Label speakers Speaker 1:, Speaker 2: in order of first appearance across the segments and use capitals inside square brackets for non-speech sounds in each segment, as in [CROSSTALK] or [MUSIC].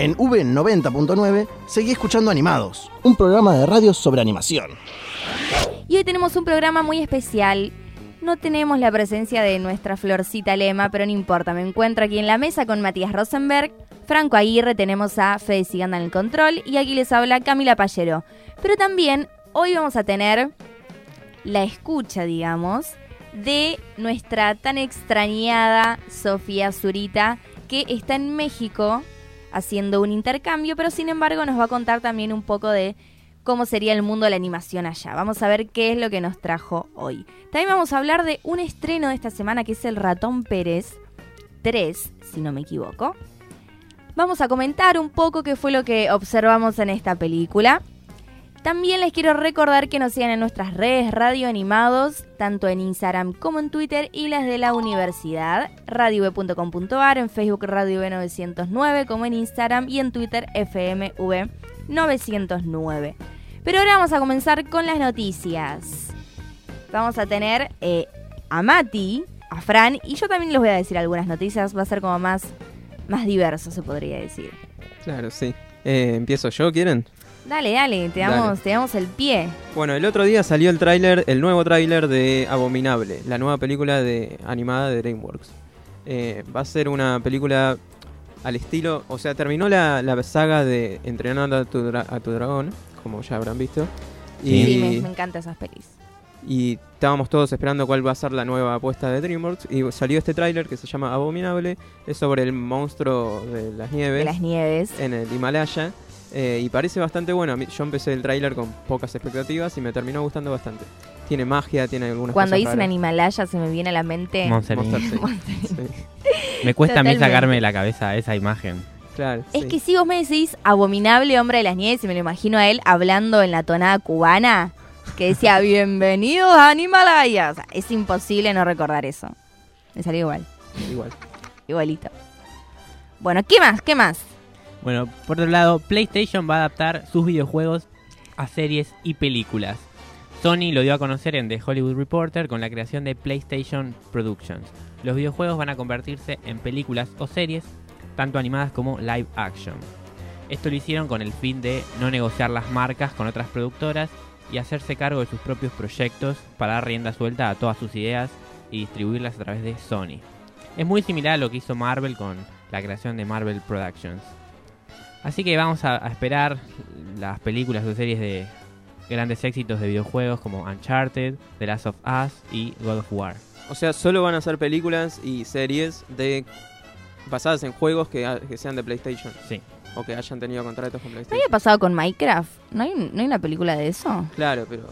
Speaker 1: En V90.9 seguí escuchando Animados, un programa de radio sobre animación.
Speaker 2: Y hoy tenemos un programa muy especial. No tenemos la presencia de nuestra florcita Lema, pero no importa. Me encuentro aquí en la mesa con Matías Rosenberg, Franco Aguirre, tenemos a Fede Siganda en el control y aquí les habla Camila Pallero. Pero también hoy vamos a tener la escucha, digamos, de nuestra tan extrañada Sofía Zurita, que está en México haciendo un intercambio, pero sin embargo nos va a contar también un poco de cómo sería el mundo de la animación allá. Vamos a ver qué es lo que nos trajo hoy. También vamos a hablar de un estreno de esta semana que es El Ratón Pérez 3, si no me equivoco. Vamos a comentar un poco qué fue lo que observamos en esta película. También les quiero recordar que nos sigan en nuestras redes Radio Animados, tanto en Instagram como en Twitter y las de la universidad, radiob.com.ar, en Facebook Radio 909 como en Instagram y en Twitter FMV 909. Pero ahora vamos a comenzar con las noticias. Vamos a tener eh, a Mati, a Fran, y yo también les voy a decir algunas noticias. Va a ser como más, más diverso, se podría decir.
Speaker 3: Claro, sí. Eh, ¿Empiezo yo, quieren?
Speaker 2: Dale, dale, te damos, te damos el pie.
Speaker 3: Bueno, el otro día salió el tráiler, el nuevo tráiler de Abominable, la nueva película de animada de DreamWorks. Eh, va a ser una película al estilo, o sea, terminó la, la saga de Entrenando a tu, a tu dragón, como ya habrán visto.
Speaker 2: Sí, me, me encantan esas pelis.
Speaker 3: y estábamos todos esperando cuál va a ser la nueva apuesta de DreamWorks. Y salió este tráiler que se llama Abominable. Es sobre el monstruo de las nieves
Speaker 2: De las nieves.
Speaker 3: en el Himalaya. Eh, y parece bastante bueno. Yo empecé el tráiler con pocas expectativas y me terminó gustando bastante. Tiene magia, tiene algunas
Speaker 2: Cuando
Speaker 3: cosas
Speaker 2: dicen
Speaker 3: raras.
Speaker 2: Himalaya se me viene a la mente.
Speaker 4: Monster
Speaker 3: Monster
Speaker 4: Inc.
Speaker 3: Inc.
Speaker 2: Monster Inc.
Speaker 3: Sí, [LAUGHS]
Speaker 4: Me cuesta a mí
Speaker 2: Totalmente.
Speaker 4: sacarme de la cabeza esa imagen.
Speaker 3: claro.
Speaker 2: Es
Speaker 3: sí.
Speaker 2: que si vos me decís abominable hombre de las nieves y me lo imagino a él hablando en la tonada cubana, que decía [LAUGHS] bienvenidos a. O sea, es imposible no recordar eso. Me salió igual,
Speaker 3: Igual.
Speaker 2: igualito. Bueno, ¿qué más? ¿Qué más?
Speaker 4: Bueno, por otro lado, PlayStation va a adaptar sus videojuegos a series y películas. Sony lo dio a conocer en The Hollywood Reporter con la creación de PlayStation Productions. Los videojuegos van a convertirse en películas o series, tanto animadas como live action. Esto lo hicieron con el fin de no negociar las marcas con otras productoras y hacerse cargo de sus propios proyectos para dar rienda suelta a todas sus ideas y distribuirlas a través de Sony. Es muy similar a lo que hizo Marvel con la creación de Marvel Productions. Así que vamos a, a esperar las películas o series de grandes éxitos de videojuegos como Uncharted, The Last of Us y God of War.
Speaker 3: O sea, solo van a ser películas y series de basadas en juegos que, ha- que sean de PlayStation.
Speaker 4: Sí.
Speaker 3: O que hayan tenido contratos con
Speaker 2: ¿No
Speaker 3: PlayStation.
Speaker 2: había pasado con Minecraft? ¿No hay, ¿No hay una película de eso?
Speaker 3: Claro, pero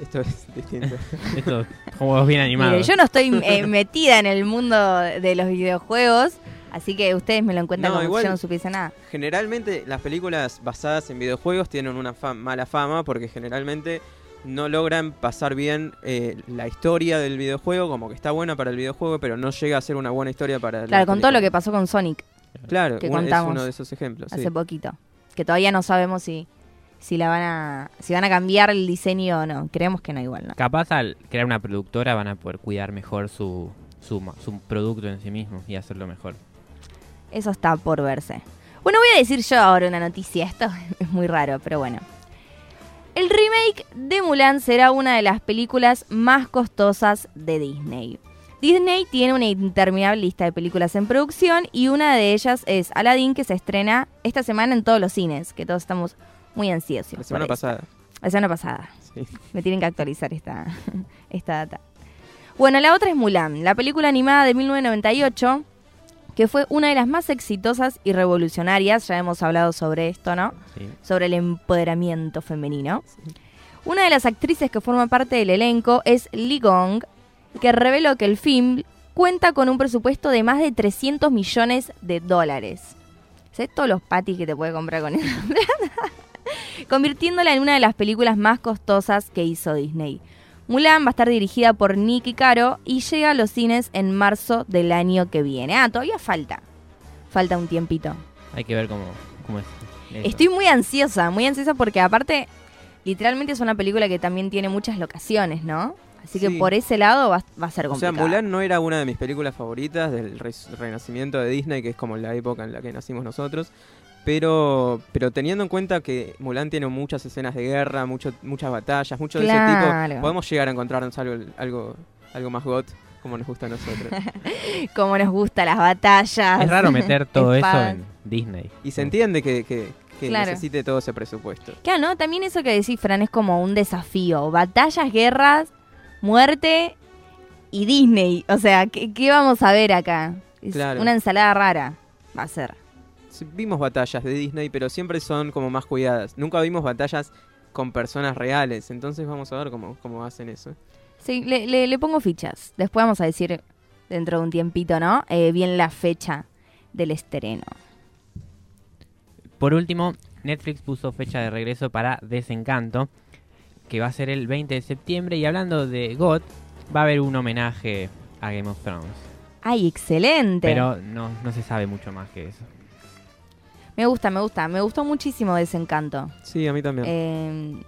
Speaker 3: esto es [LAUGHS] distinto. [LAUGHS]
Speaker 4: Estos juegos bien animados.
Speaker 2: Mire, yo no estoy eh, [LAUGHS] metida en el mundo de los videojuegos, así que ustedes me lo encuentran
Speaker 3: No,
Speaker 2: como
Speaker 3: igual-
Speaker 2: si yo no supiese nada.
Speaker 3: Generalmente las películas basadas en videojuegos tienen una fa- mala fama porque generalmente no logran pasar bien eh, la historia del videojuego, como que está buena para el videojuego, pero no llega a ser una buena historia para la
Speaker 2: Claro, con todo lo que pasó con Sonic
Speaker 3: Claro,
Speaker 2: que
Speaker 3: un- es uno de esos ejemplos. sí.
Speaker 2: hace poquito. Que todavía no sabemos si, si la van a. si van a cambiar el diseño o no. Creemos que no igual, ¿no?
Speaker 4: Capaz al crear una productora van a poder cuidar mejor su, su, su producto en sí mismo y hacerlo mejor.
Speaker 2: Eso está por verse. Bueno, voy a decir yo ahora una noticia. Esto [LAUGHS] es muy raro, pero bueno. El remake de Mulan será una de las películas más costosas de Disney. Disney tiene una interminable lista de películas en producción y una de ellas es Aladdin que se estrena esta semana en todos los cines, que todos estamos muy ansiosos.
Speaker 3: La semana pasada.
Speaker 2: La semana pasada.
Speaker 3: Sí. [LAUGHS]
Speaker 2: Me tienen que actualizar esta, [LAUGHS] esta data. Bueno, la otra es Mulan, la película animada de 1998, que fue una de las más exitosas y revolucionarias. Ya hemos hablado sobre esto, ¿no?
Speaker 4: ¿sí?
Speaker 2: Sobre el empoderamiento femenino. Una de las actrices que forma parte del elenco es Lee Gong, que reveló que el film cuenta con un presupuesto de más de 300 millones de dólares. ¿Sabes todos los patis que te puede comprar con esa plata? [LAUGHS] Convirtiéndola en una de las películas más costosas que hizo Disney. Mulan va a estar dirigida por Nicky Caro y llega a los cines en marzo del año que viene. Ah, todavía falta. Falta un tiempito.
Speaker 4: Hay que ver cómo, cómo es. eso.
Speaker 2: Estoy muy ansiosa, muy ansiosa porque aparte, literalmente es una película que también tiene muchas locaciones, ¿no? Así que por ese lado va, va a ser
Speaker 3: O sea,
Speaker 2: complicado.
Speaker 3: Mulan no era una de mis películas favoritas del re- renacimiento de Disney, que es como la época en la que nacimos nosotros. Pero, pero teniendo en cuenta que Mulan tiene muchas escenas de guerra, mucho, muchas batallas, mucho de ese tipo, podemos llegar a encontrarnos algo, algo, algo más got como nos gusta a nosotros. [LAUGHS]
Speaker 2: Como nos gustan las batallas.
Speaker 4: Es raro meter [LAUGHS] todo eso en Disney.
Speaker 3: Y se entiende que, que- que
Speaker 2: Claro.
Speaker 3: necesite todo ese presupuesto.
Speaker 2: Claro, ¿no? También eso que decís, Fran, es como un desafío. Batallas, guerras, muerte y Disney. O sea, ¿qué, qué vamos a ver acá? Es
Speaker 3: Claro.
Speaker 2: Una ensalada rara va a ser.
Speaker 3: Vimos batallas de Disney, pero siempre son como más cuidadas. Nunca vimos batallas con personas reales, entonces vamos a ver cómo, cómo hacen eso.
Speaker 2: Sí, le, le- le pongo fichas. Después vamos a decir, dentro de un tiempito, ¿no? Eh, bien la fecha del estreno.
Speaker 4: Por último, Netflix puso fecha de regreso para Desencanto, que va a ser el 20 de septiembre. Y hablando de God, va a haber un homenaje a Game of Thrones.
Speaker 2: ¡Ay, excelente!
Speaker 4: Pero no, no se sabe mucho más que eso.
Speaker 2: Me gusta, me gusta. Me gustó muchísimo Desencanto.
Speaker 3: Sí, a mí también.
Speaker 2: Eh,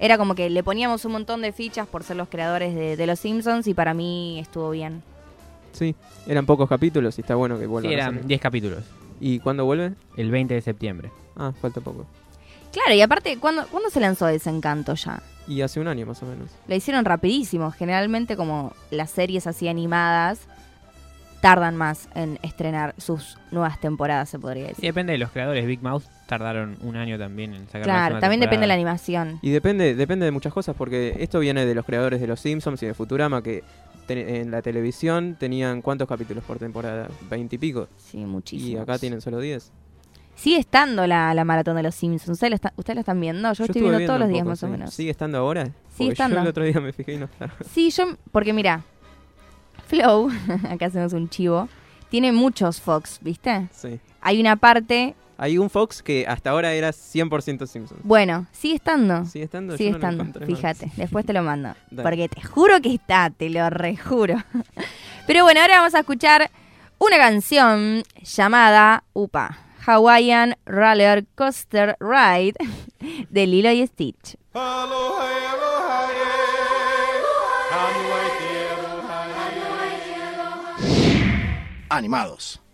Speaker 2: era como que le poníamos un montón de fichas por ser los creadores de, de Los Simpsons y para mí estuvo bien.
Speaker 3: Sí, eran pocos capítulos y está bueno que vuelvan.
Speaker 4: Sí,
Speaker 3: a
Speaker 4: eran
Speaker 3: hacer.
Speaker 4: 10 capítulos.
Speaker 3: ¿Y cuándo vuelve?
Speaker 4: El 20 de septiembre.
Speaker 3: Ah, falta poco.
Speaker 2: Claro, y aparte, ¿cuándo, ¿cuándo se lanzó Desencanto ya?
Speaker 3: Y hace un año más o menos.
Speaker 2: Lo hicieron rapidísimo. Generalmente como las series así animadas tardan más en estrenar sus nuevas temporadas, se podría decir.
Speaker 4: depende de los creadores. Big Mouth tardaron un año también en sacar la
Speaker 2: Claro, también depende de la animación.
Speaker 3: Y depende, depende de muchas cosas, porque esto viene de los creadores de Los Simpsons y de Futurama, que en la televisión tenían cuántos capítulos por temporada, veinte y pico.
Speaker 2: Sí, muchísimo.
Speaker 3: Y acá tienen solo 10.
Speaker 2: Sigue estando la, la maratón de los Simpsons. ¿Ustedes la, está- ¿ustedes la están viendo? Yo, estoy
Speaker 3: estuve
Speaker 2: viendo
Speaker 3: viendo
Speaker 2: todos los días
Speaker 3: poco,
Speaker 2: más o menos.
Speaker 3: ¿Sigue estando ahora? Porque
Speaker 2: estando.
Speaker 3: Yo el otro día me fijé y no está.
Speaker 2: Sí, yo, porque mira, Flow, [LAUGHS] acá hacemos un chivo, tiene muchos Fox, ¿viste?
Speaker 3: Sí.
Speaker 2: Hay una parte,
Speaker 3: Hay un Fox que hasta ahora era 100% Simpsons.
Speaker 2: bueno, sigue estando.
Speaker 3: ¿Sigue estando?
Speaker 2: Sigue
Speaker 3: Yo no
Speaker 2: estando,
Speaker 3: encontré más.
Speaker 2: fíjate, [LAUGHS] después te lo mando. [LAUGHS] Porque te juro que está, te lo rejuro. Pero bueno, ahora vamos a escuchar una canción llamada UPA, Hawaiian Roller Coaster Ride de Lilo y Stitch.
Speaker 1: Animados.